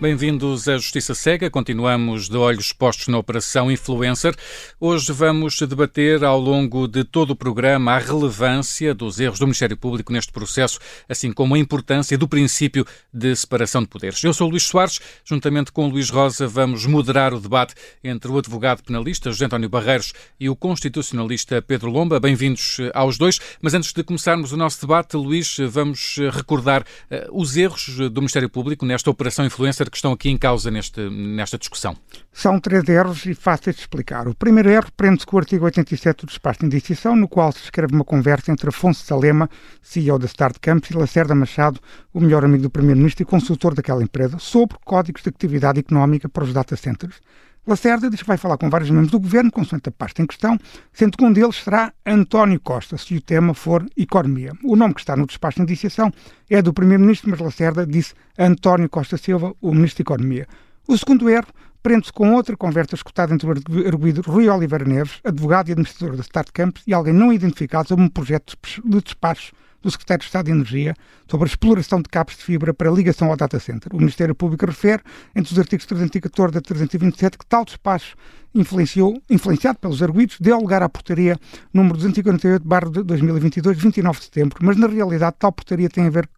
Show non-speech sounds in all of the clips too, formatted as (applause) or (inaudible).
Bem-vindos à Justiça Cega. Continuamos de olhos postos na Operação Influencer. Hoje vamos debater ao longo de todo o programa a relevância dos erros do Ministério Público neste processo, assim como a importância do princípio de separação de poderes. Eu sou Luís Soares, juntamente com Luís Rosa, vamos moderar o debate entre o advogado penalista José António Barreiros e o constitucionalista Pedro Lomba. Bem-vindos eh, aos dois. Mas antes de começarmos o nosso debate, Luís, vamos eh, recordar os erros do Ministério Público nesta Operação Influencer que estão aqui em causa neste, nesta discussão? São três erros e fáceis de explicar. O primeiro erro prende-se com o artigo 87 do despacho de indiciação, no qual se escreve uma conversa entre Afonso Salema, CEO da Start Campus, e Lacerda Machado, o melhor amigo do Primeiro-Ministro e consultor daquela empresa, sobre códigos de atividade económica para os data centers. Lacerda diz que vai falar com vários membros do governo, consoante a pasta em questão, sendo que um deles será António Costa, se o tema for economia. O nome que está no despacho de indiciação é do Primeiro-Ministro, mas Lacerda disse António Costa Silva, o Ministro da Economia. O segundo erro prende-se com outra conversa escutada entre o arguido Rui Oliveira Neves, advogado e administrador da Start Campus, e alguém não identificado sobre um projeto de despacho do Secretário de Estado de Energia sobre a exploração de cabos de fibra para ligação ao data center. O Ministério Público refere, entre os artigos 314 a 327, que tal despacho influenciou, influenciado pelos arguidos, deu lugar à portaria número 248 de 2022, 29 de setembro, mas na realidade tal portaria tem a ver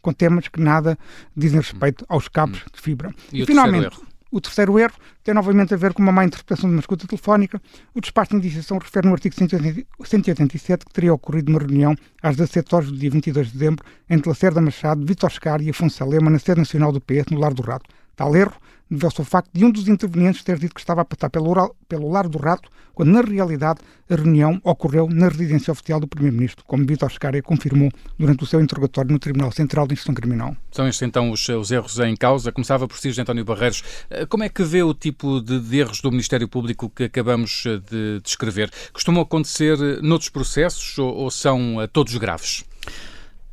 com temas que nada dizem respeito aos cabos hum. de fibra. E, e finalmente, erro? O terceiro erro tem novamente a ver com uma má interpretação de uma escuta telefónica. O despacho de indiciação refere no artigo 187 que teria ocorrido uma reunião às 17 horas do dia 22 de dezembro entre Lacerda Machado, Vitor Scar e Afonso Salema na sede nacional do PS no Lar do Rato. Tal erro deveu-se ao facto de um dos intervenientes ter dito que estava a passar pelo, pelo Lar do Rato, quando na realidade a reunião ocorreu na residência oficial do Primeiro-Ministro, como Vitor Scaria confirmou durante o seu interrogatório no Tribunal Central de Instrução Criminal. São estes então os, os erros em causa. Começava por si, António Barreiros. Eh, como é que vê o tipo de, de erros do Ministério Público que acabamos eh, de descrever? Costumam acontecer eh, noutros processos ou, ou são todos graves?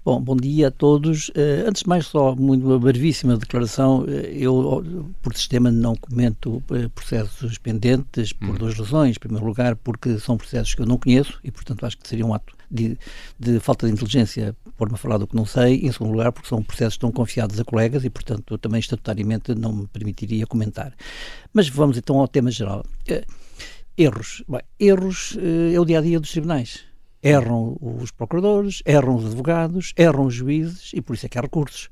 Bom, bom dia a todos. Uh, antes de mais, só muito uma brevíssima declaração. Uh, eu, por sistema, não comento uh, processos pendentes por hum. duas razões. Em primeiro lugar, porque são processos que eu não conheço e, portanto, acho que seria um ato de, de falta de inteligência pôr-me a falar do que não sei. Em segundo lugar, porque são processos que estão confiados a colegas e, portanto, eu também estatutariamente não me permitiria comentar. Mas vamos então ao tema geral. erros. Bem, erros é o dia a dia dos tribunais Erram os procuradores, erram os advogados, erram os juízes e por isso é que há recursos.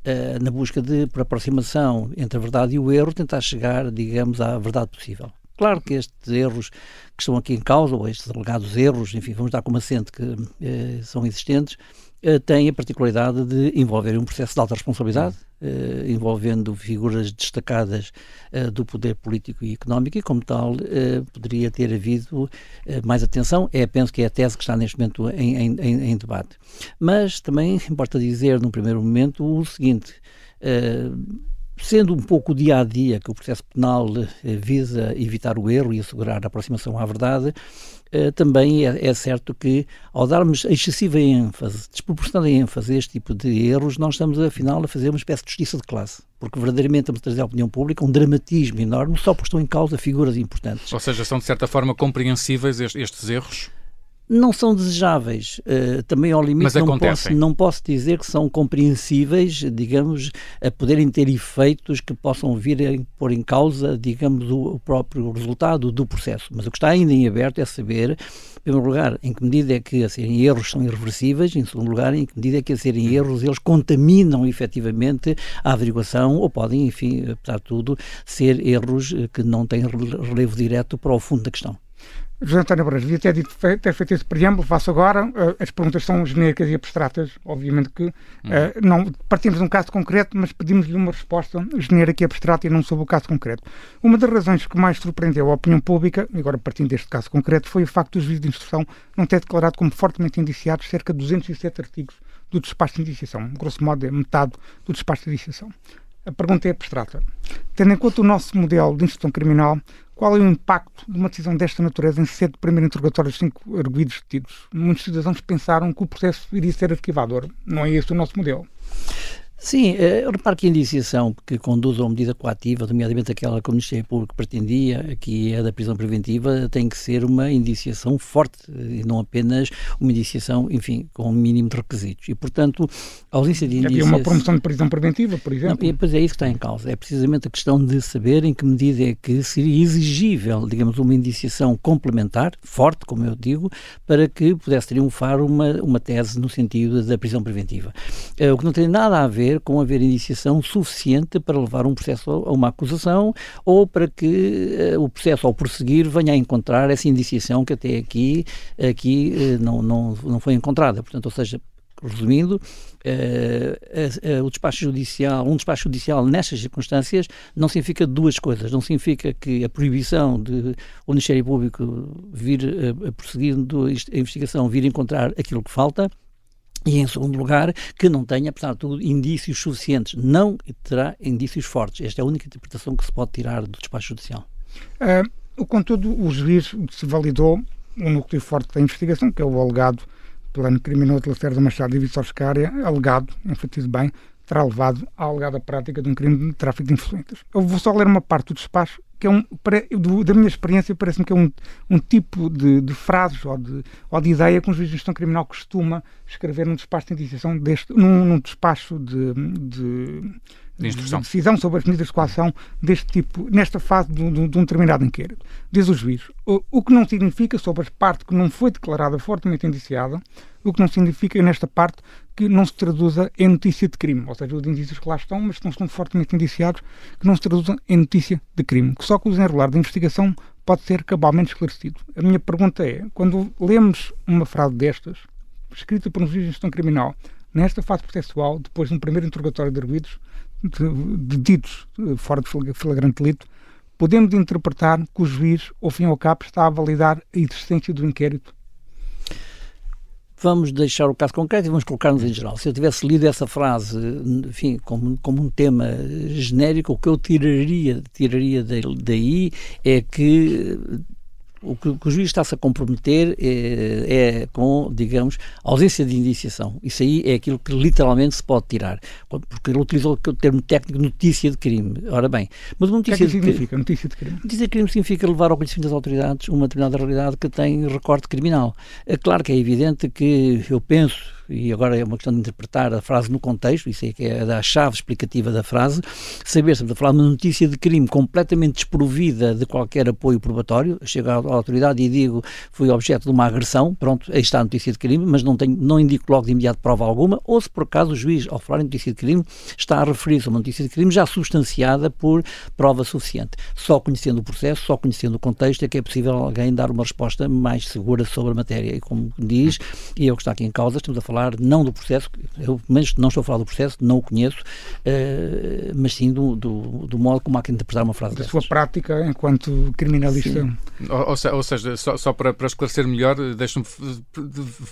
Uh, na busca de, por aproximação entre a verdade e o erro, tentar chegar, digamos, à verdade possível. Claro que estes erros que estão aqui em causa, ou estes alegados erros, enfim, vamos dar como assente que uh, são existentes, uh, têm a particularidade de envolver um processo de alta responsabilidade, Uh, envolvendo figuras destacadas uh, do poder político e económico e, como tal, uh, poderia ter havido mais atenção. É, penso que é a tese que está neste momento em, em, em debate. Mas também (laughs) importa dizer, num primeiro momento, o seguinte sendo um pouco o dia a dia que o processo penal visa evitar o erro e assegurar a aproximação à verdade, Uh, também é, é, certo que, ao darmos excessiva ênfase, desproporcionada ênfase a este tipo de erros, nós estamos, afinal, a fazer uma espécie de justiça de classe. Porque verdadeiramente estamos a trazer à opinião pública um dramatismo enorme, só porque estão em causa figuras importantes. Ou seja, são de certa forma compreensíveis estes erros? Não são desejáveis. Uh, também ao limite não posso, não posso dizer que são compreensíveis, digamos, a poderem ter efeitos que possam vir a pôr em causa, digamos, o, próprio resultado do processo. Mas o que está ainda em aberto é saber, em primeiro lugar, em que medida é que a serem erros são irreversíveis, em segundo lugar, em que medida é que a serem erros eles contaminam efetivamente a averiguação ou podem, enfim, apesar de tudo, ser erros eh, que não têm relevo direto para o fundo da questão. José António Barreiros, devia ter, dito, ter feito esse preâmbulo, faço agora. Uh, as perguntas são genéricas e abstratas, obviamente que uh, não partimos de um caso concreto, mas pedimos-lhe uma resposta genérica e abstrata e não sobre o caso concreto. Uma das razões que mais surpreendeu a opinião pública, agora partindo deste caso concreto, foi o facto do juiz de instrução não ter declarado como fortemente indiciados cerca de 207 artigos do despacho de indiciação. Grosso modo, é metade do despacho de indiciação. A pergunta é abstrata. Tendo em conta o nosso modelo de instrução criminal, qual é o impacto de uma decisão desta natureza em sede de primeiro interrogatório de cinco arguídos detidos? Muitos cidadãos pensaram que o processo iria ser arquivador. Não é esse o nosso modelo. Sim, uh, repare que a indiciação que conduz a uma medida coativa, nomeadamente aquela que o Ministério Público pretendia, que é da prisão preventiva, tem que ser uma indiciação forte e não apenas uma indiciação, enfim, com um mínimo de requisitos. E, portanto, a ausência de indiciação... Havia uma promoção de prisão preventiva, por exemplo? Não, e, pois é isso que está em causa. É precisamente a questão de saber em que medida é que seria exigível, digamos, uma indiciação complementar, forte, como eu digo, para que pudesse triunfar uma, uma tese no sentido da prisão preventiva. Uh, o que não tem nada a ver com haver iniciação suficiente para levar um processo a uma acusação ou para que uh, o processo ao prosseguir venha a encontrar essa indiciação que até aqui, aqui uh, não, não, não foi encontrada. Portanto, ou seja, resumindo, uh, uh, o despacho judicial, um despacho judicial nestas circunstâncias não significa duas coisas. Não significa que a proibição de o Ministério Público vir uh, prosseguindo a investigação, vir encontrar aquilo que falta, e, em segundo lugar, que não tenha, apesar de tudo, indícios suficientes. Não terá indícios fortes. Esta é a única interpretação que se pode tirar do despacho judicial. Uh, contudo, o juiz se validou um núcleo forte da investigação, que é o alegado plano criminoso de Lacerda Machado e Vitor Scária, alegado, enfatizo bem, terá levado à alegada prática de um crime de tráfico de influências. Eu vou só ler uma parte do despacho que é um, da minha experiência, parece-me que é um, um tipo de, de frases ou de, ou de ideia que um juiz de gestão criminal costuma escrever num despacho de indiciação, deste, num, num despacho de, de, de, de decisão sobre as medidas de coação deste tipo, nesta fase de, de, de um determinado inquérito. Diz o juiz, o, o, que não significa, sobre a parte que não foi declarada fortemente indiciada, o que não significa, nesta parte, que não se traduza em notícia de crime, ou seja, os indícios que lá estão, mas que não estão fortemente indiciados, que não se traduzam em notícia de crime, que só com o desenrolar da investigação pode ser cabalmente esclarecido. A minha pergunta é, quando lemos uma frase destas, escrita por um juiz de gestão criminal, nesta fase processual, depois de um primeiro interrogatório de arguidos, de ditos eh, fora de flagrante delito, podemos interpretar que o juiz, ao fim e ao cabo, está a validar a existência do inquérito vamos deixar o caso concreto e vamos colocar-nos em geral. Se eu tivesse lido essa frase, enfim, como, como um tema genérico, o que eu tiraria, tiraria daí é que o que, o juiz está-se a comprometer é, é, com, digamos, ausência de indiciação. Isso aí é aquilo que literalmente se pode tirar, porque ele utilizou o termo técnico notícia de crime. Ora bem, mas notícia o que é que significa crime, notícia de crime? Notícia de crime significa levar ao conhecimento das autoridades uma determinada realidade que tem recorte criminal. É claro que é evidente que eu penso e agora é uma questão de interpretar a frase no contexto, isso é que é a chave explicativa da frase, saber se estamos a falar de uma notícia de crime completamente desprovida de qualquer apoio probatório, chego à autoridade e digo fui objeto de uma agressão, pronto, aí está a notícia de crime, mas não, tenho, não indico logo de imediato prova alguma, ou se por acaso o juiz, ao falar em notícia de crime, está a referir-se a uma notícia de crime já substanciada por prova suficiente. Só conhecendo o processo, só conhecendo o contexto, é que é possível alguém dar uma resposta mais segura sobre a matéria. E como diz, e é o que está aqui em causa, estamos a falar falar não do processo, eu menos não estou a falar do processo, não o conheço, uh, mas sim do, do, do, modo como há que interpretar uma frase Da dessas. sua prática enquanto criminalista. Ou, ou, seja, só, só para, para, esclarecer melhor, deixe-me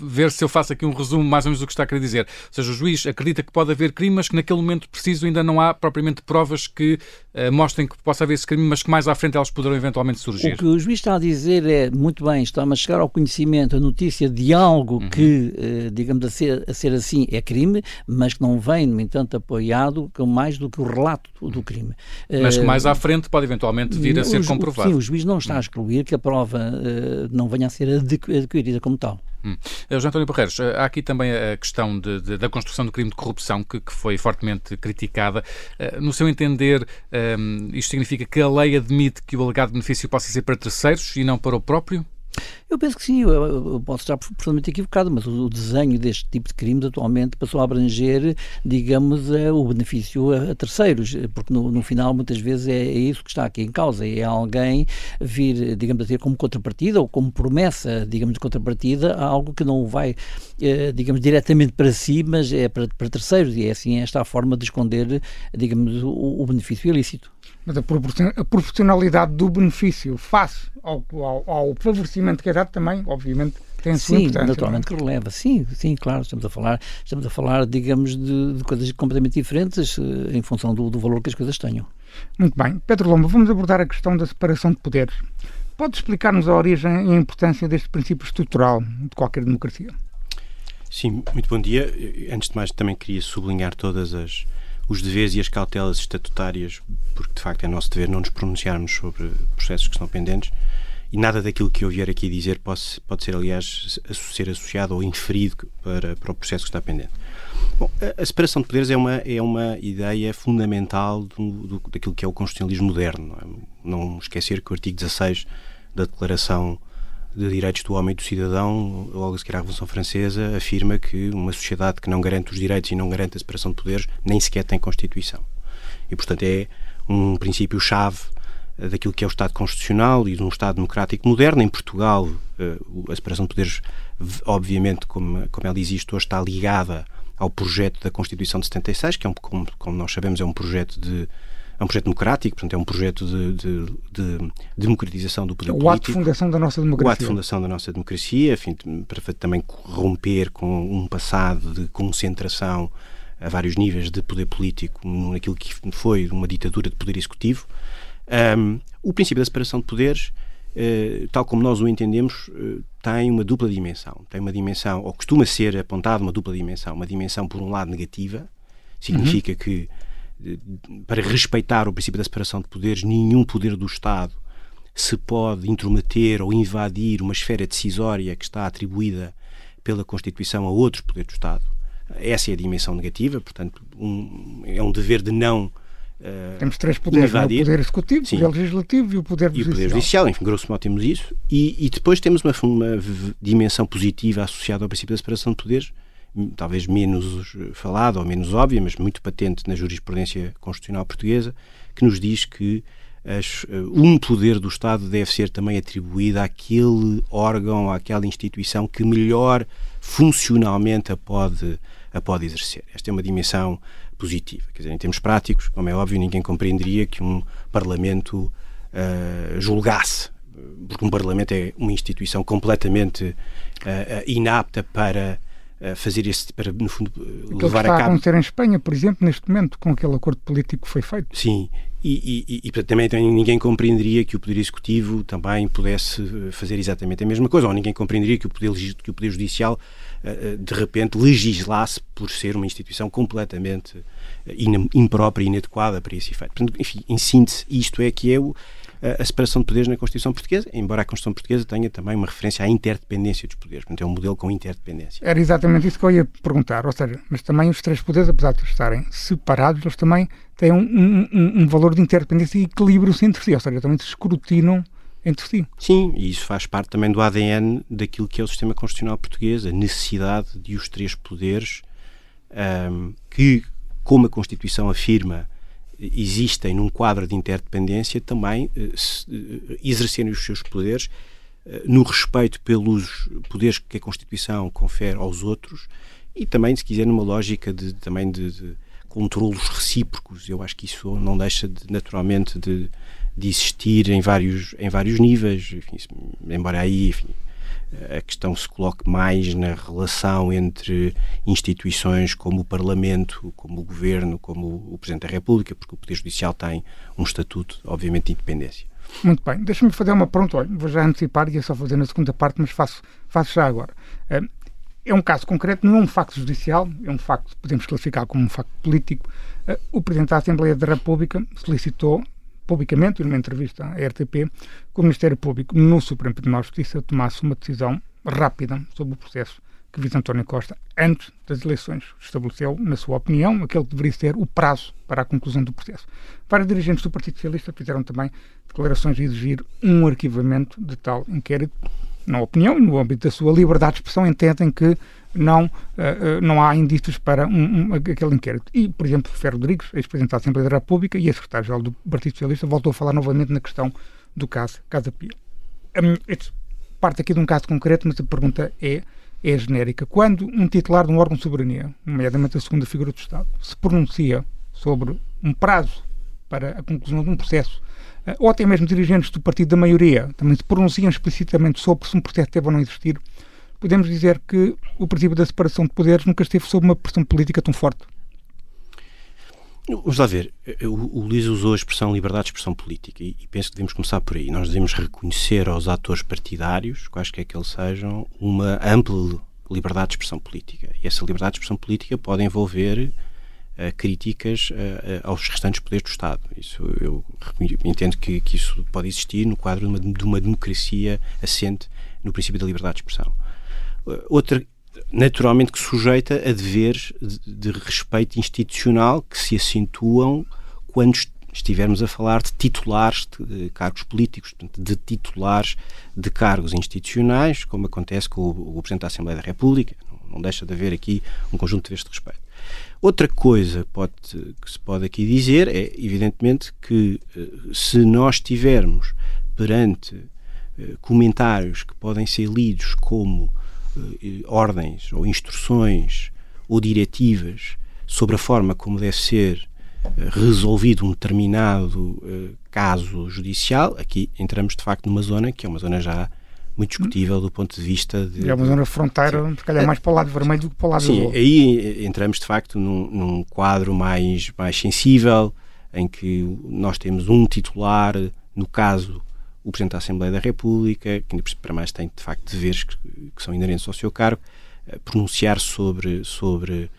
ver se eu faço aqui um resumo mais ou menos do que está a querer dizer. Ou seja, o juiz acredita que pode haver crime, mas que naquele momento preciso ainda não há propriamente provas que uh, mostrem que possa haver esse crime, mas que mais à frente elas poderão eventualmente surgir. O que o juiz está a dizer é, muito bem, está-me a chegar ao conhecimento a notícia de algo uhum. que, uh, digamos, a ser, a ser assim é crime, mas que não vem, no entanto, apoiado com mais do que o relato do, crime. Mas que mais à frente pode eventualmente vir a ser comprovado. Sim, o juiz não está a excluir que a prova uh, não venha a ser adquirida como tal. Hum. Eh, José António Barreiros, há aqui também a questão de, de, da construção do crime de corrupção que, que foi fortemente criticada. No seu entender, um, isto significa que a lei admite que o alegado benefício possa ser para terceiros e não para o próprio? Eu penso que sim, eu, posso estar profundamente equivocado, mas o, desenho deste tipo de crimes atualmente passou a abranger, digamos, a, o benefício a, a, terceiros, porque no, no final muitas vezes é, é, isso que está aqui em causa, é alguém vir, digamos, a ter como contrapartida ou como promessa, digamos, de contrapartida algo que não vai, eh, digamos, diretamente para si, mas é para, para terceiros, e é assim esta a forma de esconder, digamos, o, o benefício ilícito. Mas a, proporcionalidade do benefício face ao, ao, ao favorecimento que é dado também, obviamente, tem a sua sim, importância. É? naturalmente que releva. Sim, sim, claro, estamos a falar, estamos a falar, digamos, de, de coisas completamente diferentes eh, em função do, do, valor que as coisas tenham. Muito bem. Pedro Lomba, vamos abordar a questão da separação de poderes. Pode explicar-nos a origem e a importância deste princípio estrutural de qualquer democracia? Sim, muito bom dia. Antes de mais, também queria sublinhar todas as os deveres e as cautelas estatutárias, porque de facto é nosso dever não nos pronunciarmos sobre processos que estão pendentes, e nada daquilo que eu vier aqui dizer pode, pode ser, aliás, ser associado ou inferido para, para o processo que está pendente. Bom, a, separação de poderes é uma, é uma ideia fundamental do, do, daquilo que é o constitucionalismo moderno. Não, é? não esquecer que o artigo 16 da Declaração de Direitos do Homem e do Cidadão, logo a seguir à Revolução Francesa, afirma que uma sociedade que não garante os direitos e não garante a separação de poderes nem sequer tem Constituição. E, portanto, é um princípio-chave eh, daquilo que é o Estado Constitucional e de um Estado democrático moderno. Em Portugal, eh, a separação de poderes, obviamente, como, como ela existe hoje, está ligada ao projeto da Constituição de 76, que é um, como, como nós sabemos, é um projeto de é um projeto democrático, portanto, é um projeto de, de, de democratização do poder o político. O ato de fundação da nossa democracia. O ato de fundação da nossa democracia, enfim, para também romper com um passado de concentração a vários níveis de poder político naquilo que foi uma ditadura de poder executivo. Um, o princípio da separação de poderes, uh, tal como nós o entendemos, uh, tem uma dupla dimensão. Tem uma dimensão, ou costuma ser apontado uma dupla dimensão. Uma dimensão, por um lado, negativa, significa uhum. que para respeitar o princípio da separação de poderes, nenhum poder do Estado se pode intrometer ou invadir uma esfera decisória que está atribuída pela Constituição a outros poderes do Estado. Essa é a dimensão negativa, portanto, um, é um dever de não Uh, temos três poderes, é? o poder executivo, Sim. o poder legislativo e o poder judicial. E o poder judicial, enfim, grosso modo temos isso. E, e depois temos uma, uma, dimensão positiva associada ao princípio da separação de poderes, talvez menos falada ou menos óbvia, mas muito patente na jurisprudência constitucional portuguesa, que nos diz que as, eh, um poder do Estado deve ser também atribuído àquele órgão, àquela instituição que melhor funcionalmente a pode, a pode exercer. Esta é uma dimensão positiva. Quer dizer, em termos práticos, como é óbvio, ninguém compreenderia que um Parlamento uh, julgasse, porque um Parlamento é uma instituição completamente uh, inapta para fazer esse para no fundo Aquilo levar que está a, a acontecer em Espanha, por exemplo, neste momento, com aquele acordo político que foi feito. Sim, e, e, e, também ninguém compreenderia que o Poder Executivo também pudesse eh, fazer exatamente a mesma coisa, ou ninguém compreenderia que o Poder, que o poder Judicial eh, eh, de repente legislasse por ser uma instituição completamente imprópria e inadequada para esse efeito. Portanto, enfim, em síntese, isto é que é o, a separação de poderes na Constituição Portuguesa, embora a Constituição Portuguesa tenha também uma referência à interdependência dos poderes. Portanto, é um modelo com interdependência. Era exatamente isso que eu ia perguntar. Ou seja, mas também os três poderes, apesar de estarem separados, eles também têm um, um, um valor de interdependência e equilíbrio-se entre si. Ou seja, também se escrutinam entre si. Sim, e isso faz parte também do ADN daquilo que é o sistema constitucional português, a necessidade de os três poderes um, que, como a Constituição afirma, existem num quadro de interdependência também eh, eh, exercerem os seus poderes eh, no respeito pelos poderes que a Constituição confere aos outros e também, se quiser, numa lógica de, também de, de controlos recíprocos. Eu acho que isso não deixa de, naturalmente de, de existir em vários, em vários níveis, enfim, embora aí enfim, a questão se coloque mais na relação entre instituições como o Parlamento, como o Governo, como o Presidente da República, porque o Poder Judicial tem um estatuto, obviamente, de independência. Muito bem. Deixa-me fazer uma pergunta. Olha, vou já antecipar e é só fazer na segunda parte, mas faço, faço já agora. Eh, é um caso concreto, não é um facto judicial, é um facto podemos classificar como um facto político. Eh, o Presidente da Assembleia da República solicitou publicamente, numa entrevista à RTP, que o Ministério Público, no Supremo Tribunal de Justiça, tomasse uma decisão rápida sobre o processo que visa António Costa antes das eleições. Estabeleceu, na sua opinião, aquele que deveria ser o prazo para a conclusão do processo. Vários dirigentes do Partido Socialista fizeram também declarações a exigir um arquivamento de tal inquérito. Na opinião, no âmbito da sua liberdade de expressão, entendem que não, uh, não há indícios para um, um, aquele inquérito. E, por exemplo, Ferro Rodrigues, ex-presidente da Assembleia da República e ex-secretário-geral do Partido Socialista, voltou a falar novamente na questão do caso Casa Pia. Um, parte aqui de um caso concreto, mas a pergunta é, é genérica. Quando um titular de um órgão de soberania, nomeadamente a segunda figura do Estado, se pronuncia sobre um prazo para a conclusão de um processo, ou até mesmo dirigentes do partido da maioria também se pronunciam explicitamente sobre se um processo deve ou não existir, podemos dizer que o princípio da separação de poderes nunca esteve sob uma pressão política tão forte? Vamos lá ver. O, Luís usou a expressão liberdade de expressão política e, penso que devemos começar por aí. Nós devemos reconhecer aos atores partidários, quaisquer que eles sejam, uma ampla liberdade de expressão política. E essa liberdade de expressão política pode envolver uh, críticas uh, aos restantes poderes do Estado. Isso eu entendo que, que, isso pode existir no quadro de uma, de uma democracia assente no princípio da liberdade de expressão. Outra, naturalmente, que sujeita a deveres de, de respeito institucional que se acentuam quando estivermos a falar de titulares de cargos políticos, de titulares de cargos institucionais, como acontece com o, o Presidente da Assembleia da República. Não deixa de haver aqui um conjunto deste respeito. Outra coisa pode, que se pode aqui dizer é, evidentemente, que eh, se nós tivermos perante eh, comentários que podem ser lidos como ordens ou instruções ou diretivas sobre a forma como deve ser resolvido um determinado caso judicial, aqui entramos de facto numa zona que é uma zona já muito discutível do ponto de vista de. É uma zona fronteira, se calhar mais para o lado vermelho do que para o lado Sim, azul. aí entramos de facto num, num, quadro mais, mais sensível, em que nós temos um titular, no caso, o Presidente da Assembleia da República, que ainda para mais tem de facto deveres que, que são inerentes ao seu cargo, pronunciar sobre, sobre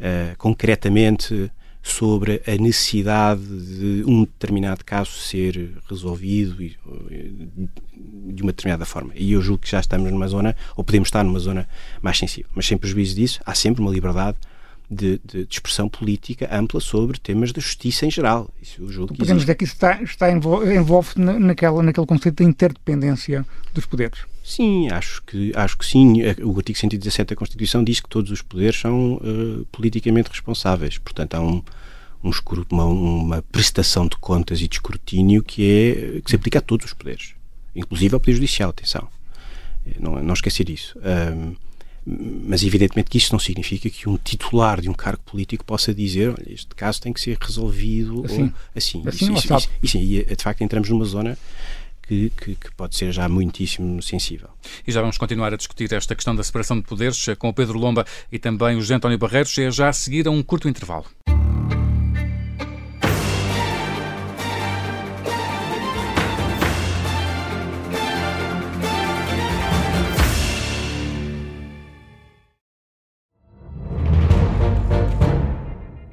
uh, concretamente sobre a necessidade de um determinado caso ser resolvido de uma determinada forma. E eu julgo que já estamos numa zona, ou podemos estar numa zona mais sensível. Mas sem prejuízo disso, há sempre uma liberdade de, de, de, expressão política ampla sobre temas da justiça em geral. Isso eu julgo que Podemos dizer que isso está, está envolve naquela, naquele conceito de interdependência dos poderes. Sim, acho que, acho que sim. O artigo 117 da Constituição diz que todos os poderes são uh, politicamente responsáveis. Portanto, há um, um uma, uma, prestação de contas e de escrutínio que, é, que se aplica a todos os poderes, inclusive ao Poder Judicial, atenção. Não, não esquecer isso. Um, mas evidentemente que isto não significa que um titular de um cargo político possa dizer olha, este caso tem que ser resolvido assim. Ou, assim. assim isso, isso, isso, e de facto entramos numa zona que, que, que, pode ser já muitíssimo sensível. E já vamos continuar a discutir esta questão da separação de poderes com o Pedro Lomba e também o José António Barreiros, é já a seguir a um curto intervalo.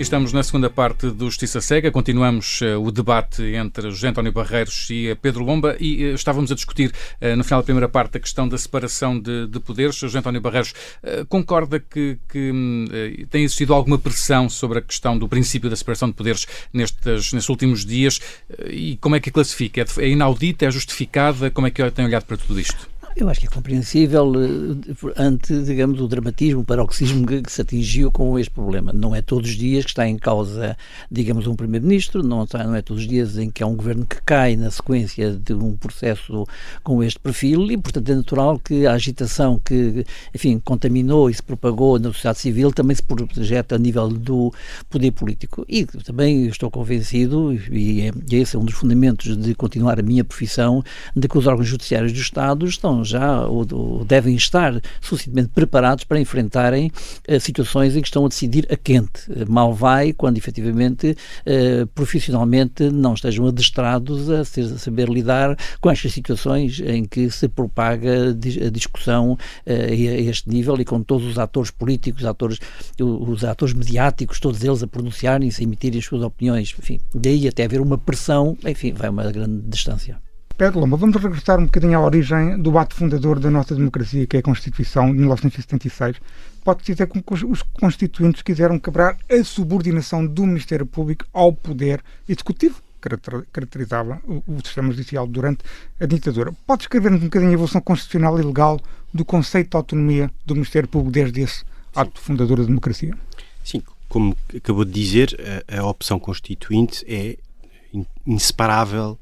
Estamos na segunda parte do Justiça Cega. Continuamos uh, o debate entre José António Barreiros e Pedro Lomba e uh, estávamos a discutir uh, no final da primeira parte a questão da separação de, de poderes. José António Barreiros concorda que, que hum, tem existido alguma pressão sobre a questão do princípio da separação de poderes nestes, nestes últimos dias e como é que a classifica? É, é inaudita? É justificada? Como é que tem olhado para tudo isto? Eu acho que é compreensível uh, ante, digamos, o dramatismo, o paroxismo que, se atingiu com este problema. Não é todos os dias que está em causa, digamos, um primeiro-ministro, não, não é todos os dias em que há um governo que cai na sequência de um processo com este perfil e, portanto, é natural que a agitação que, enfim, contaminou e se propagou na sociedade civil também se projeta a nível do poder político. E também estou convencido, e, é, esse é um dos fundamentos de continuar a minha profissão, de que os órgãos judiciários do Estado já ou, ou devem estar suficientemente preparados para enfrentarem uh, situações em que estão a decidir a quente. Uh, mal vai quando efetivamente uh, profissionalmente não estejam adestrados a, ser, a, saber lidar com estas situações em que se propaga a discussão a este nível e com todos os atores políticos, atores, os atores mediáticos, todos eles a pronunciarem-se, a emitirem as suas opiniões, enfim, daí até haver uma pressão, enfim, vai uma grande distância. Pedro Lomba, vamos regressar um bocadinho à origem do ato fundador da nossa democracia, que é a Constituição de 1976. Pode-se dizer que os constituintes quiseram quebrar a subordinação do Ministério Público ao poder executivo, caracterizava o, sistema judicial durante a ditadura. Pode escrever-nos um bocadinho a evolução constitucional e legal do conceito de autonomia do Ministério Público desde esse ato fundador da democracia? Sim, como acabou de dizer, a, a opção constituinte é inseparável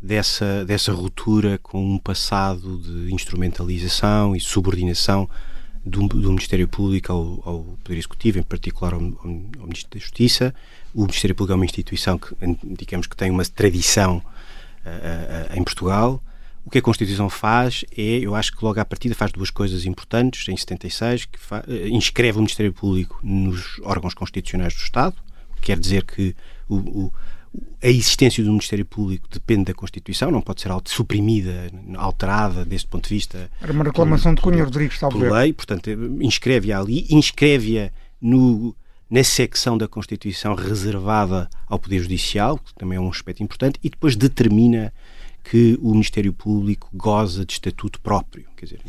dessa, dessa ruptura com um passado de instrumentalização e subordinação do, do Ministério Público ao, ao, Poder Executivo, em particular ao, ao, ao, Ministro da Justiça. O Ministério Público é uma instituição que, digamos, que tem uma tradição uh, uh, em Portugal. O que a Constituição faz é, eu acho que logo à partida faz duas coisas importantes. Em 76, que fa, uh, inscreve o Ministério Público nos órgãos constitucionais do Estado, quer dizer que o, o a existência do Ministério Público depende da Constituição, não pode ser suprimida, alterada desse ponto de vista. Era uma reclamação de Cunha Rodrigues, talvez. Por lei, portanto, inscreve-a ali, inscreve-a no, na secção da Constituição reservada ao Poder Judicial, que também é um aspecto importante, e depois determina que o Ministério Público goza de estatuto próprio. Quer dizer,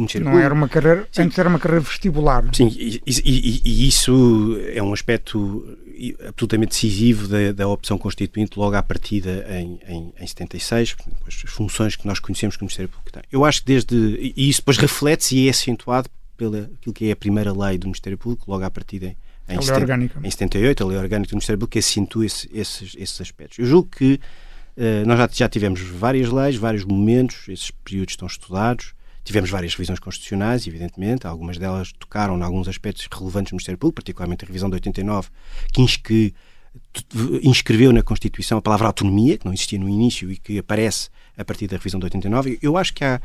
não Público, era uma carreira, sim, antes era uma carreira vestibular. Sim, e, e, e, isso é um aspecto absolutamente decisivo da, da opção constituinte logo à partida em, em, em 76, as funções que nós conhecemos que o Ministério Público tem. Eu acho que desde. E isso depois reflete-se e é acentuado pela aquilo que é a primeira lei do Ministério Público, logo à partida em, em, 70, em 78, a lei orgânica do Ministério Público, que acentua esse, esses, esses aspectos. Eu julgo que uh, nós já, já tivemos várias leis, vários momentos, esses períodos estão estudados. Tivemos várias revisões constitucionais, evidentemente, algumas delas tocaram em alguns aspectos relevantes do Ministério Público, particularmente a revisão de 89, que inscreveu na Constituição a palavra autonomia, que não existia no início e que aparece a partir da revisão de 89. Eu acho que há,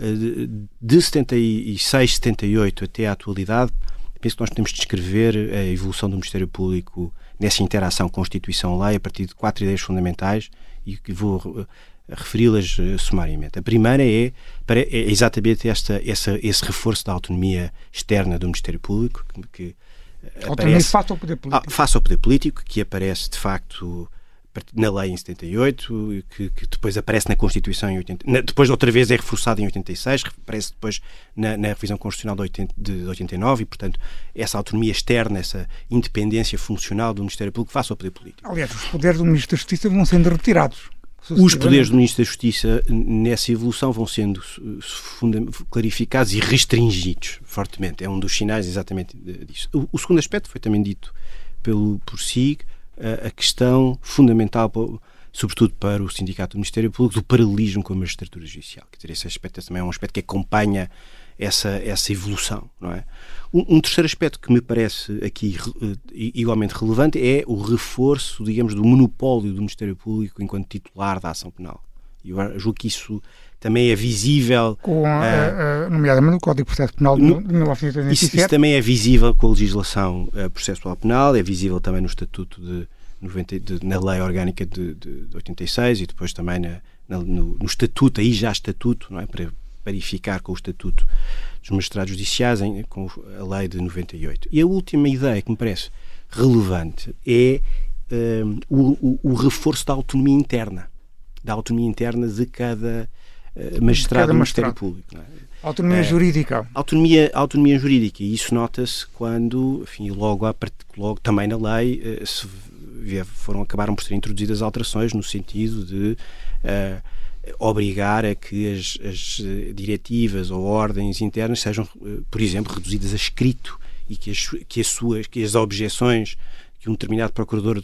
eh, de 76, 78 até à atualidade, penso que nós podemos descrever a evolução do Ministério Público nessa interação Constituição-Lei a partir de quatro ideias fundamentais e que vou eh, referi-las uh, sumariamente. A primeira é, para, é exatamente esta, essa, esse reforço da autonomia externa do Ministério Público, que, que eh, aparece, face ao poder político. Ah, face ao poder político, que aparece de facto na lei em 78, que, que depois aparece na Constituição em 80, na, depois outra vez é reforçado em 86, aparece depois na, na revisão constitucional de, 80, de 89 e, portanto, essa autonomia externa, essa independência funcional do Ministério Público face ao poder político. Aliás, os poderes do Ministro da Justiça vão sendo retirados. Os poderes do Ministro da Justiça nessa evolução vão sendo clarificados e restringidos fortemente. É um dos sinais exatamente disso. O, o segundo aspecto foi também dito pelo, por si, a, a questão fundamental, sobretudo para o Sindicato do Ministério Público, do paralelismo com a magistratura judicial. Quer dizer, esse aspecto também é um aspecto que acompanha essa, essa evolução, não é? Um, um, terceiro aspecto que me parece aqui uh, igualmente relevante é o reforço, digamos, do monopólio do Ministério Público enquanto titular da ação penal. E eu julgo que isso também é visível. Com, uh, uh, nomeadamente, no Código de Processo Penal no, de 1987. Isso, isso, também é visível com a legislação uh, processual penal, é visível também no Estatuto de, 90, de na Lei Orgânica de, de, de 86 e depois também na, na, no, no, Estatuto, aí já Estatuto, não é? Para, verificar com o Estatuto dos Magistrados Judiciais, em, com a Lei de 98. E a última ideia que me parece relevante é um, o, o, reforço da autonomia interna, da autonomia interna de cada uh, magistrado do Ministério Público. É? Autonomia uh, jurídica. Autonomia, autonomia jurídica, e isso nota-se quando, enfim, logo, logo também na lei, uh, se foram, acabaram por ser introduzidas alterações no sentido de uh, obrigar a que as, as, eh, diretivas ou ordens internas sejam, eh, por exemplo, reduzidas a escrito e que as, que as suas que as objeções que um determinado procurador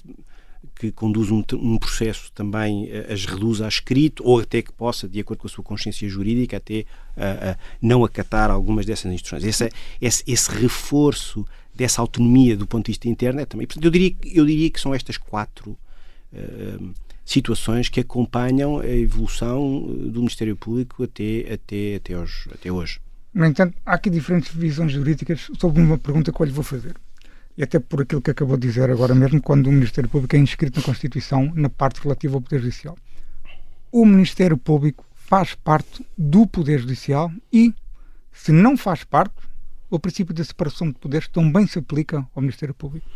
que conduz um, um, processo também eh, as reduza a escrito ou até que possa, de acordo com a sua consciência jurídica, até não acatar algumas dessas instruções. Esse, esse, esse, reforço dessa autonomia do ponto de vista interno é também. Portanto, eu diria, eu diria que são estas quatro. Uh, situações que acompanham a evolução eh, do Ministério Público até, até, até, hoje, até hoje. No entanto, há aqui diferentes visões jurídicas sobre uma pergunta que eu lhe vou fazer. E até por aquilo que acabou de dizer agora mesmo, quando o Ministério Público é inscrito na Constituição na parte relativa ao Poder Judicial. O Ministério Público faz parte do Poder Judicial e, se não faz parte, o princípio da separação de poderes também se aplica ao Ministério Público.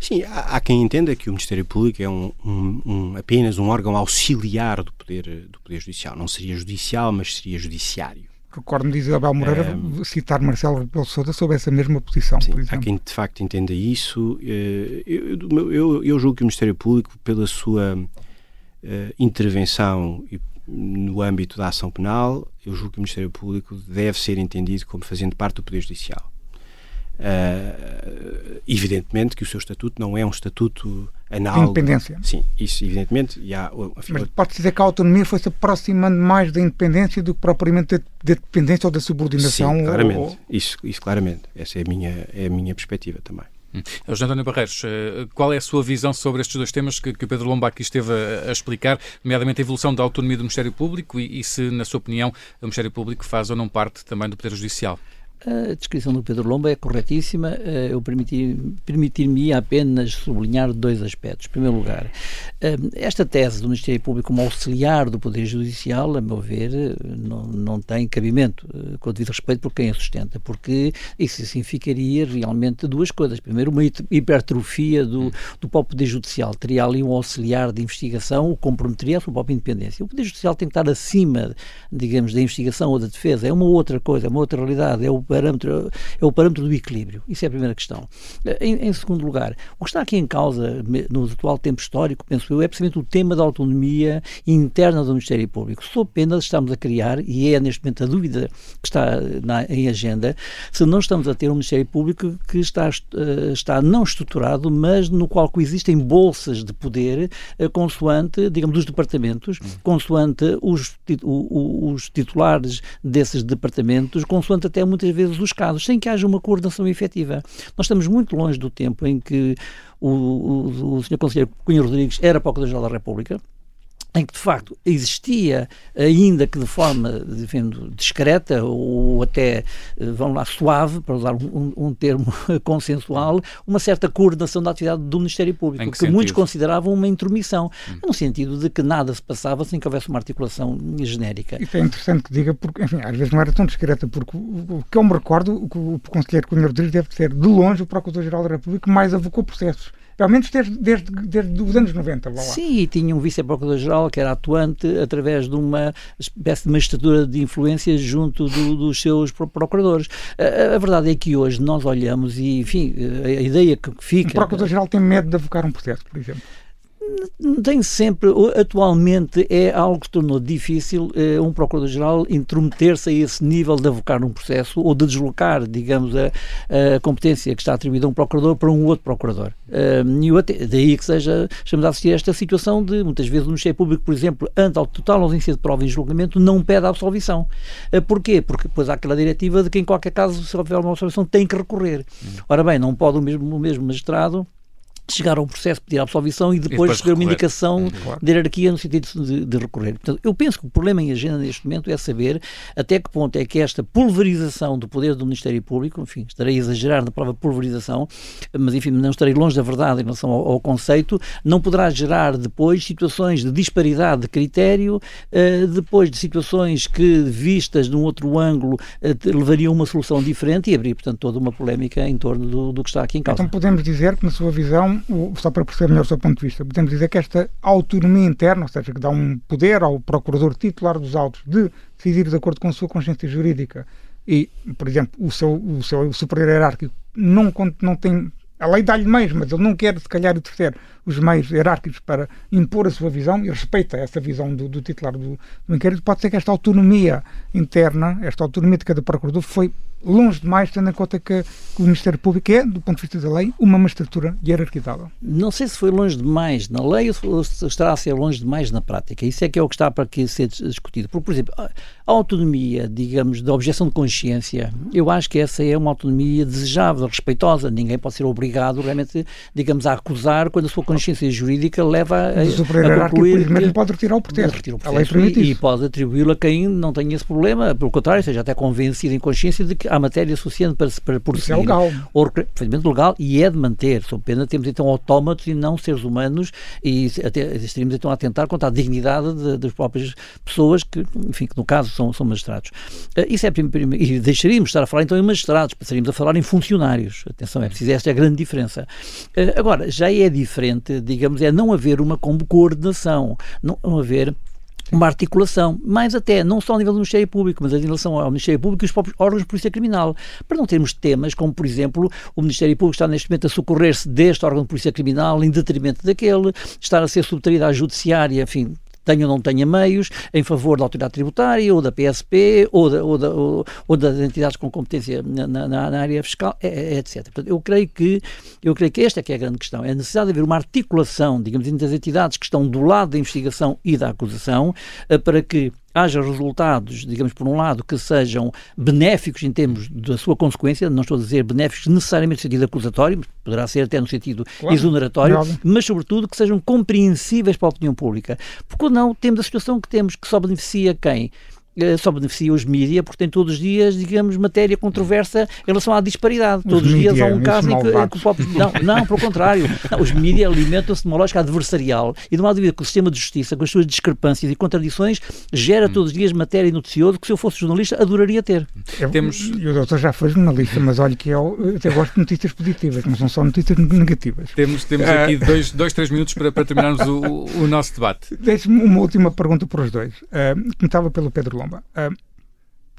Sim, há, há, quem entenda que o Ministério Público é um, um, um, apenas um órgão auxiliar do poder, do poder Judicial. Não seria judicial, mas seria judiciário. Recordo-me de Isabel Moreira um, citar Marcelo Rebelo Sousa sobre essa mesma posição. Sim, há quem de facto entenda isso. Eh, eu, eu, eu julgo que o Ministério Público, pela sua uh, intervenção no âmbito da ação penal, eu julgo que o Ministério Público deve ser entendido como fazendo parte do Poder Judicial. Uh, evidentemente que o seu estatuto não é um estatuto análogo. De independência. Sim, isso evidentemente. E há, Mas pode dizer que a autonomia foi-se aproximando mais da independência do que propriamente da, da dependência ou da subordinação? Sim, claramente. Ou... Isso, isso claramente. Essa é a minha, é a minha perspectiva também. Hum. José António Barreiros, eh, qual é a sua visão sobre estes dois temas que, que o Pedro Lomba aqui esteve a, a, explicar, nomeadamente a evolução da autonomia do Ministério Público e, e se, na sua opinião, o Ministério Público faz ou não parte também do Poder Judicial? A descrição do Pedro Lomba é corretíssima. Eh, eu permitir-me permitir apenas sublinhar dois aspectos. Em primeiro lugar, eh, esta tese do Ministério Público como auxiliar do Poder Judicial, a meu ver, não, não tem cabimento, eh, com o devido respeito por quem a sustenta, porque isso significaria realmente duas coisas. Primeiro, uma hipertrofia do, do próprio Poder Judicial. Teria ali um auxiliar de investigação, o comprometeria a sua própria independência. O Poder Judicial tem que estar acima, digamos, da investigação ou da defesa. É uma outra coisa, é uma outra realidade. É o parâmetro, é o parâmetro do equilíbrio. Isso é a primeira questão. Em, em, segundo lugar, o que está aqui em causa no atual tempo histórico, penso eu, é precisamente o tema da autonomia interna do Ministério Público. Sou apenas estamos a criar, e é neste momento a dúvida que está na, em agenda, se não estamos a ter um Ministério Público que está, uh, está não estruturado, mas no qual coexistem bolsas de poder consoante, digamos, dos departamentos, consoante os, os titulares desses departamentos, consoante até muitas vezes dos casos, sem que haja uma coordenação efetiva. Nós estamos muito longe do tempo em que o, o, o Sr. Conselheiro Cunha Rodrigues era Procurador-Geral da República, em que de facto existia, ainda que de forma enfim, discreta ou até, eh, vamos lá, suave, para usar um, um termo (laughs) consensual, uma certa coordenação da atividade do Ministério Público, que, que muitos consideravam uma intromissão, hum. no sentido de que nada se passava sem que houvesse uma articulação genérica. Isso é interessante que diga, porque, enfim, às vezes não era tão discreta, porque o, que eu me recordo, o, o Conselheiro Cunha Rodrigues deve ser, de longe, o Procurador-Geral da República que mais avocou processos pelo menos desde, desde, desde os anos 90. Lá. Sim, e tinha um vice-procurador-geral que era atuante através de uma espécie de magistratura de influência junto do, dos seus procuradores. A, a, verdade é que hoje nós olhamos e, enfim, a, a ideia que fica... O procurador-geral tem medo de avocar um processo, por exemplo tem sempre, atualmente é algo que tornou difícil eh, um Procurador-Geral intrometer-se a esse nível de avocar um processo ou de deslocar, digamos, a, a competência que está atribuída a um Procurador para um outro Procurador. Uh, e até, daí que seja, estamos a assistir a esta situação de, muitas vezes, o Ministério Público, por exemplo, ante ao total ausência de prova em julgamento, não pede a absolvição. Uh, porquê? Porque depois há aquela diretiva de que, em qualquer caso, se houver uma absolvição, tem que recorrer. Uhum. Ora bem, não pode o mesmo, o mesmo magistrado chegar ao processo, pedir a absolvição e depois, depois receber uma indicação hum, claro. de hierarquia no sentido de, de, recorrer. Portanto, eu penso que o problema em agenda neste momento é saber até que ponto é que esta pulverização do poder do Ministério Público, enfim, estarei a exagerar na palavra pulverização, mas enfim, não estarei longe da verdade em relação ao, ao conceito, não poderá gerar depois situações de disparidade de critério, uh, depois de situações que, vistas de um outro ângulo, uh, levariam a uma solução diferente e abrir, portanto, toda uma polémica em torno do, do que está aqui em causa. Então podemos dizer que, na sua visão, só para perceber melhor o seu ponto de vista, podemos dizer que esta autonomia interna, ou seja, que dá um poder ao procurador titular dos autos de decidir de acordo com a sua consciência jurídica e, por exemplo, o seu, o seu superior hierárquico não, não tem. A lei dá-lhe meios, mas ele não quer, se calhar, exercer os meios hierárquicos para impor a sua visão e respeita essa visão do, do titular do, do inquérito. Pode ser que esta autonomia interna, esta autonomia de cada procurador, foi longe demais, tendo em conta que o Ministério Público é, do ponto de vista da lei, uma magistratura hierarquizada. Não sei se foi longe demais na lei ou se estará a ser longe demais na prática. Isso é que é o que está para que ser discutido. Porque, por exemplo, a autonomia, digamos, da objeção de consciência, eu acho que essa é uma autonomia desejável, respeitosa. Ninguém pode ser obrigado, realmente, digamos, a acusar quando a sua consciência inconsciência jurídica leva a, o Superior a concluir que pode retirar o processo. Retira o processo e, e, pode atribuí-lo a quem não tenha esse problema, pelo contrário, seja até convencido em consciência de que há matéria suficiente para, para prosseguir. Isso é legal. Ou, perfeitamente legal e é de manter. Sob pena temos então autómatos e não seres humanos e até, estaríamos então a atentar contra a dignidade de, das próprias pessoas que, enfim, que no caso são, são magistrados. Uh, isso é primeiro, e deixaríamos de estar a falar então em magistrados, passaríamos a falar em funcionários. Atenção, é preciso, esta é a grande diferença. Uh, agora, já é diferente, digamos, é não haver uma coordenação, não haver uma articulação, mais até, não só ao nível do Ministério Público, mas em relação ao Ministério Público e os próprios órgãos de polícia criminal, para não termos temas como, por exemplo, o Ministério Público está neste momento a socorrer-se deste órgão de polícia criminal em detrimento daquele, estar a ser subtraído à judiciária, enfim, tenha ou não tenha meios, em favor da autoridade tributária, ou da PSP, ou, da, ou, da, ou, ou das entidades com competência na, na, na área fiscal, é, é, etc. Portanto, eu creio que eu creio que esta é que é a grande questão. É de haver uma articulação, digamos, entre as entidades que estão do lado da investigação e da acusação, eh, para que haja resultados, digamos, por um lado, que sejam benéficos em termos da sua consequência, não estou a dizer benéficos necessariamente no sentido acusatório, poderá ser até no sentido claro, exoneratório, mas sobretudo que sejam compreensíveis para a opinião pública. Porque não temos a situação que temos, que só beneficia quem? Eh, só beneficia os mídias, porque tem todos os dias, digamos, matéria controversa em relação à disparidade. Os todos os dias há um caso em que, em que, o próprio. Não, não, pelo contrário. Não, os mídias alimentam-se de uma lógica adversarial e de uma dúvida que o sistema de justiça, com as suas discrepâncias e contradições, gera hum. todos os dias matéria noticiosa que se eu fosse jornalista adoraria ter. Eu, Temos... o doutor já foi jornalista, mas olha que eu, eu gosto de notícias positivas, não são só notícias negativas. Temos, temos aqui uh... dois, dois, três minutos para, para terminarmos o, o nosso debate. Deixe-me uma última pergunta para os dois. Uh, começava pelo Pedro Lomba. Uh,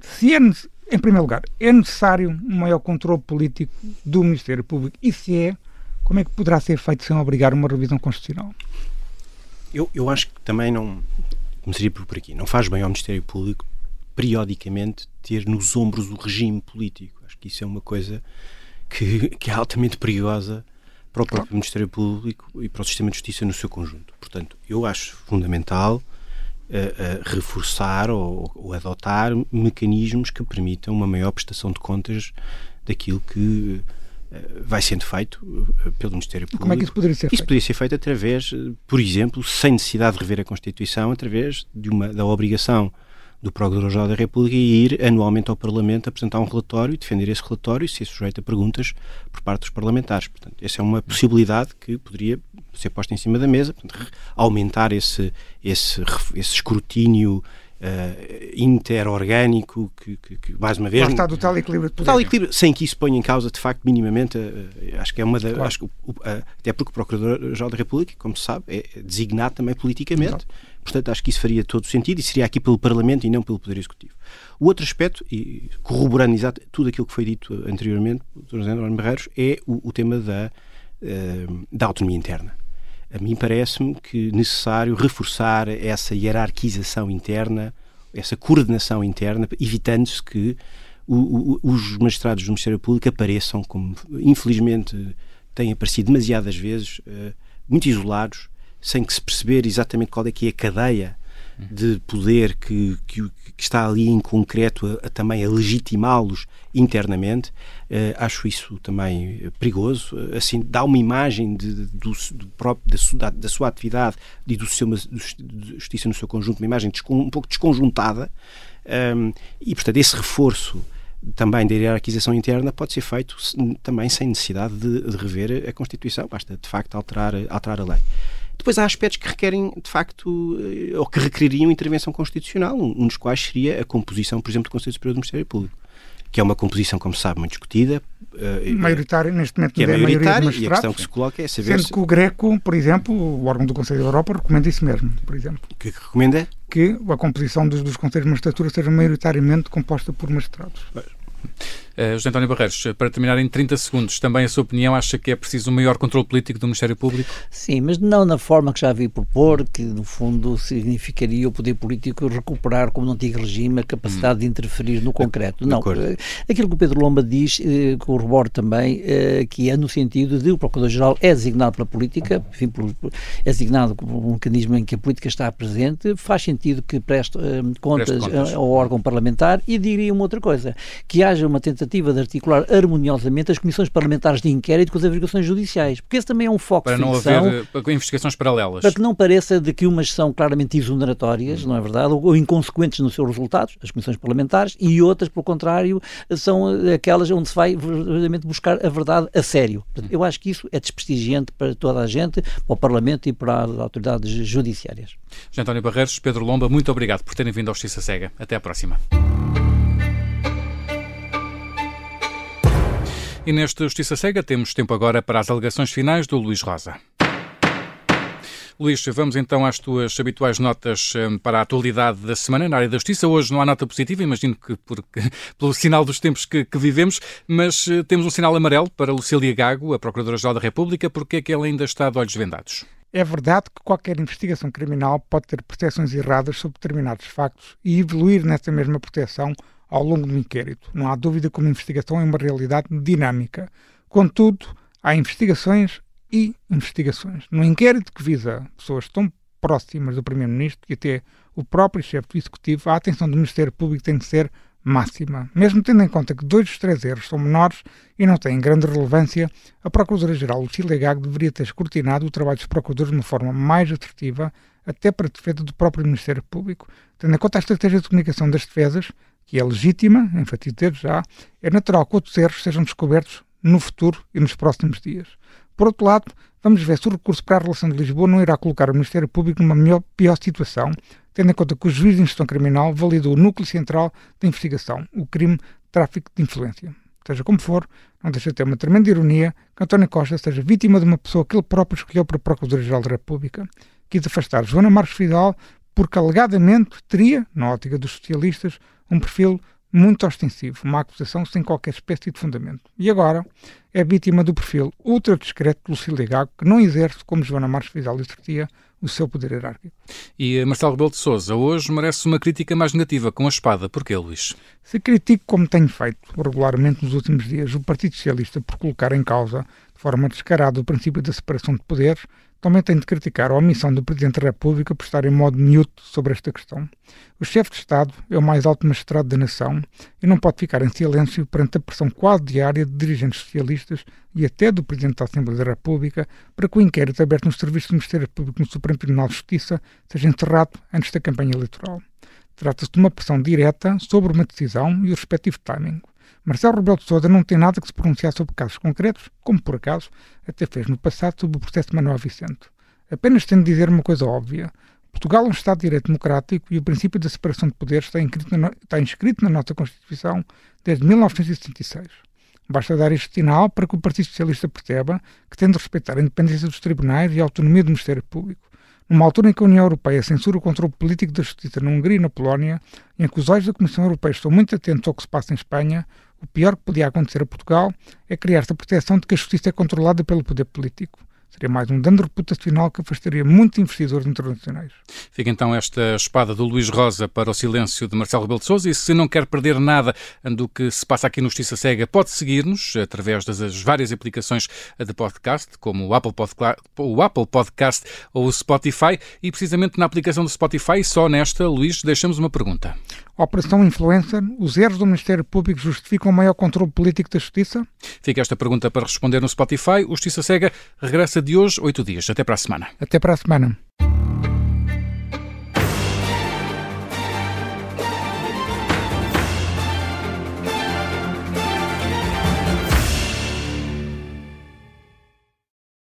se é, em primeiro lugar, é necessário um maior controle político do Ministério Público e se é, como é que poderá ser feito sem obrigar uma revisão constitucional? Eu, eu acho que também não. Começaria por aqui. Não faz bem ao Ministério Público periodicamente ter nos ombros o regime político. Acho que isso é uma coisa que, que é altamente perigosa para o próprio Ministério Público e para o sistema de justiça no seu conjunto. Portanto, eu acho fundamental reforçar ou, ou, adotar mecanismos que permitam uma maior prestação de contas daquilo que uh, vai sendo feito uh, pelo Ministério Público. Como é que isso poderia ser isso feito? Isso poderia ser feito através, por exemplo, sem necessidade de rever a Constituição, através de uma, da obrigação do Procurador-Geral da República e ir anualmente ao Parlamento apresentar um relatório e defender esse relatório e ser sujeito a perguntas por parte dos parlamentares. Portanto, essa é uma possibilidade que poderia ser posta em cima da mesa, portanto, aumentar esse, esse, esse escrutínio uh, interorgânico que, que, que, mais uma vez... está do tal equilíbrio de poder. Tal equilíbrio, sem que isso ponha em causa, de facto, minimamente, uh, acho que é uma da... Claro. Acho uh, até porque o Procurador-Geral da República, como se sabe, é designado também politicamente. Exato. Portanto, acho que isso faria todo o sentido e seria aqui pelo Parlamento e não pelo Poder Executivo. O outro aspecto, e corroborando exato tudo aquilo que foi dito anteriormente por José António Barreiros, é o, o tema da, da autonomia interna. A mim parece-me que necessário reforçar essa hierarquização interna, essa coordenação interna, evitando-se que o, o, os magistrados do Ministério Público apareçam, como infelizmente têm aparecido demasiadas vezes, uh, muito isolados, sem que se perceber exatamente qual é que é a cadeia de poder que, que, que está ali em concreto a, a também a legitimá-los internamente. Uh, acho isso também perigoso. Assim, dá uma imagem de, do, do, próprio, da, da sua atividade e do de justiça no seu conjunto, uma imagem um pouco desconjuntada. Um, e, portanto, esse reforço também da hierarquização interna pode ser feito também sem necessidade de, de rever a Constituição, basta de facto alterar, alterar a lei. Depois há aspectos que requerem, de facto, eh, ou que requereriam intervenção constitucional, um dos quais seria a composição, por exemplo, do Conselho Superior do Ministério Público, que é uma composição, como se sabe, muito discutida. Uh, maioritária, neste momento, que é, maioritária, e a questão que se coloca é saber... Sendo se... que o Greco, por exemplo, o órgão do Conselho da Europa, recomenda isso mesmo, por exemplo. O que, que recomenda? Que a composição dos, dos Conselhos de Magistratura seja maioritariamente composta por magistrados. Pois. Uh, José António Barreiros, para terminar em 30 segundos, também a sua opinião acha que é preciso um maior controle político do Ministério Público? Sim, mas não na forma que já vi propor, que no fundo significaria o poder político recuperar, como no antigo regime, a capacidade hum. de interferir no concreto. De não, acordo. Eh, aquilo que o Pedro Lomba diz, eh, corroboro também, eh, que é no sentido de o Procurador-Geral é designado pela política, enfim, é designado como um mecanismo em que a política está presente, faz sentido que preste contas, contas, ao órgão parlamentar e diria uma outra coisa, que haja uma tentativa tentativa de articular harmoniosamente as comissões parlamentares de inquérito com as averiguações judiciais, porque esse também é um foco para de não haver uh, investigações paralelas. Para que não pareça de que umas são claramente exoneratórias, não é verdade, ou, ou inconsequentes nos seus resultados, as comissões parlamentares, e outras, pelo contrário, são aquelas onde se vai verdadeiramente buscar a verdade a sério. Portanto, eu acho que isso é desprestigiante para toda a gente, para o Parlamento e para as autoridades judiciárias. José António Barreiros, Pedro Lomba, muito obrigado por terem vindo ao Justiça Cega. Até à próxima. E neste Justiça Cega temos tempo agora para as alegações finais do Luís Rosa. Luís, vamos então às tuas habituais notas um, para a atualidade da semana na área da justiça. Hoje não há nota positiva, imagino que porque, (laughs) pelo sinal dos tempos que, que vivemos, mas uh, temos um sinal amarelo para Lucília Gago, a Procuradora-Geral da República, porque é que ela ainda está de olhos vendados. É verdade que qualquer investigação criminal pode ter proteções erradas sobre determinados factos e evoluir nessa mesma proteção ao longo do inquérito. Não há dúvida que uma investigação é uma realidade dinâmica. Contudo, há investigações e investigações. No inquérito que visa pessoas tão próximas do Primeiro-Ministro e até o próprio chefe do Executivo, a atenção do Ministério Público tem de ser máxima. Mesmo tendo em conta que dois dos três erros são menores e não têm grande relevância, a Procuradora-Geral Lucília Gago deveria ter escrutinado o trabalho dos procuradores de uma forma mais assertiva, até para a defesa do próprio Ministério Público. Tendo em conta a estratégia de comunicação das defesas, que é legítima, enfatizo já, é natural que outros erros sejam descobertos no futuro e nos próximos dias. Por outro lado, vamos ver se o recurso para a relação de Lisboa não irá colocar o Ministério Público numa melhor, pior situação, tendo em conta que o juiz de instrução criminal validou o núcleo central da investigação, o crime de tráfico de influência. Seja como for, não deixa de ter uma tremenda ironia que António Costa seja vítima de uma pessoa que ele próprio escolheu para Procurador-Geral da República. Quis afastar Joana Marcos Vidal porque alegadamente teria, na ótica dos socialistas, um perfil muito ostensivo, uma acusação sem qualquer espécie de fundamento. E agora é vítima do perfil ultra discreto de Lucília Gago, que não exerce, como Joana Marques Vidal exercia, o seu poder hierárquico. E Marcelo Rebelo de Sousa hoje merece uma crítica mais negativa com a espada. Porquê, Luís? Se critico, como tenho feito regularmente nos últimos dias, o Partido Socialista por colocar em causa, de forma descarada, o princípio da separação de poderes, também tenho de criticar a omissão do Presidente da República por estar em modo mute sobre esta questão. O chefe de Estado é o mais alto magistrado da nação e não pode ficar em silêncio perante a pressão quase diária de dirigentes socialistas e até do Presidente da Assembleia da República para que o inquérito aberto nos serviços do Ministério Público no Supremo Tribunal de Justiça seja encerrado antes da campanha eleitoral. Trata-se de uma pressão direta sobre uma decisão e o respectivo timing. Marcelo Rebelo de Sousa não tem nada que se pronunciar sobre casos concretos, como por acaso até fez no passado sobre o processo de Manuel Vicente. Apenas tem de dizer uma coisa óbvia. Portugal é um Estado de Direito Democrático e o princípio da separação de poderes está inscrito, na, está inscrito na nossa Constituição desde 1966. Basta dar este sinal para que o Partido Socialista perceba que tem de respeitar a independência dos tribunais e a autonomia do Ministério Público. Numa altura em que a União Europeia censura o controle político da justiça na Hungria e na Polónia, em que os olhos da Comissão Europeia estão muito atentos ao que se passa em Espanha, o pior que podia acontecer a Portugal é criar-se a percepção de que a justiça é controlada pelo poder político. Seria mais um dano reputacional que afastaria muitos investidores internacionais. Fica então esta espada do Luís Rosa para o silêncio de Marcelo Rebelo de Sousa e se não quer perder nada do que se passa aqui no Justiça Cega, pode seguir-nos através das várias aplicações de podcast, como o Apple, o Apple Podcast ou o Spotify e precisamente na aplicação do Spotify, só nesta, Luís, deixamos uma pergunta. Operação Influencer, os erros do Ministério Público justificam o maior controle político da justiça? Fica esta pergunta para responder no Spotify. O Justiça Cega regressa de hoje, oito dias. Até para a semana. Até para a semana.